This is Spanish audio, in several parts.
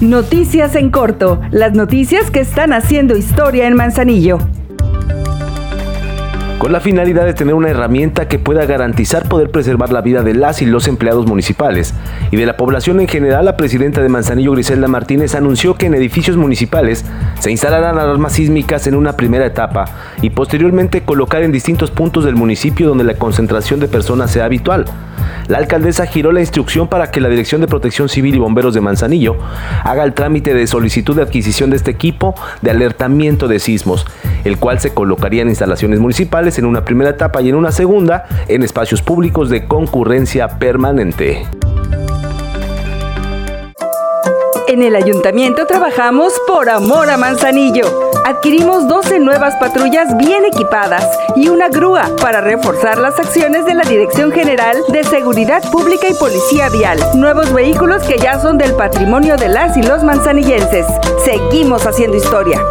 Noticias en corto, las noticias que están haciendo historia en Manzanillo con la finalidad de tener una herramienta que pueda garantizar poder preservar la vida de las y los empleados municipales y de la población en general, la presidenta de Manzanillo, Griselda Martínez, anunció que en edificios municipales se instalarán alarmas sísmicas en una primera etapa y posteriormente colocar en distintos puntos del municipio donde la concentración de personas sea habitual. La alcaldesa giró la instrucción para que la Dirección de Protección Civil y Bomberos de Manzanillo haga el trámite de solicitud de adquisición de este equipo de alertamiento de sismos, el cual se colocaría en instalaciones municipales en una primera etapa y en una segunda en espacios públicos de concurrencia permanente. En el ayuntamiento trabajamos por amor a Manzanillo. Adquirimos 12 nuevas patrullas bien equipadas y una grúa para reforzar las acciones de la Dirección General de Seguridad Pública y Policía Vial. Nuevos vehículos que ya son del patrimonio de las y los manzanillenses. Seguimos haciendo historia.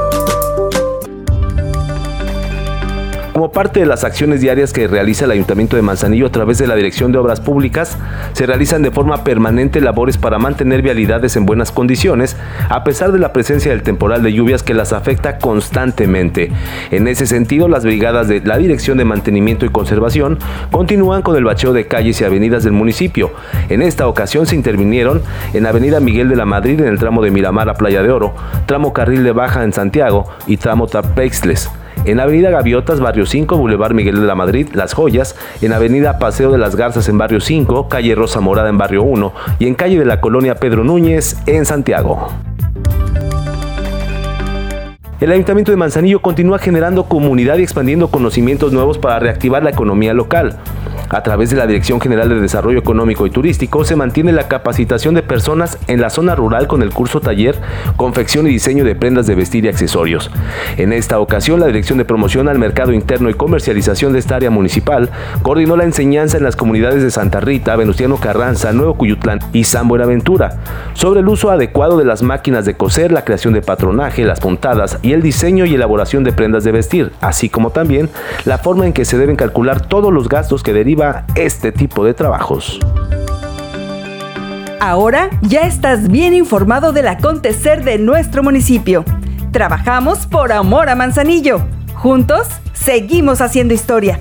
Como parte de las acciones diarias que realiza el Ayuntamiento de Manzanillo a través de la Dirección de Obras Públicas, se realizan de forma permanente labores para mantener vialidades en buenas condiciones, a pesar de la presencia del temporal de lluvias que las afecta constantemente. En ese sentido, las brigadas de la Dirección de Mantenimiento y Conservación continúan con el bacheo de calles y avenidas del municipio. En esta ocasión se intervinieron en Avenida Miguel de la Madrid en el tramo de Miramar a Playa de Oro, tramo Carril de Baja en Santiago y tramo Tapexles en Avenida Gaviotas, Barrio 5, Boulevard Miguel de la Madrid, Las Joyas, en Avenida Paseo de las Garzas en Barrio 5, Calle Rosa Morada en Barrio 1 y en Calle de la Colonia Pedro Núñez en Santiago. El Ayuntamiento de Manzanillo continúa generando comunidad y expandiendo conocimientos nuevos para reactivar la economía local. A través de la Dirección General de Desarrollo Económico y Turístico se mantiene la capacitación de personas en la zona rural con el curso taller Confección y Diseño de Prendas de Vestir y Accesorios. En esta ocasión, la Dirección de Promoción al Mercado Interno y Comercialización de esta área municipal coordinó la enseñanza en las comunidades de Santa Rita, Venustiano Carranza, Nuevo Cuyutlán y San Buenaventura sobre el uso adecuado de las máquinas de coser, la creación de patronaje, las puntadas y el diseño y elaboración de prendas de vestir, así como también la forma en que se deben calcular todos los gastos que derivan este tipo de trabajos. Ahora ya estás bien informado del acontecer de nuestro municipio. Trabajamos por amor a Manzanillo. Juntos seguimos haciendo historia.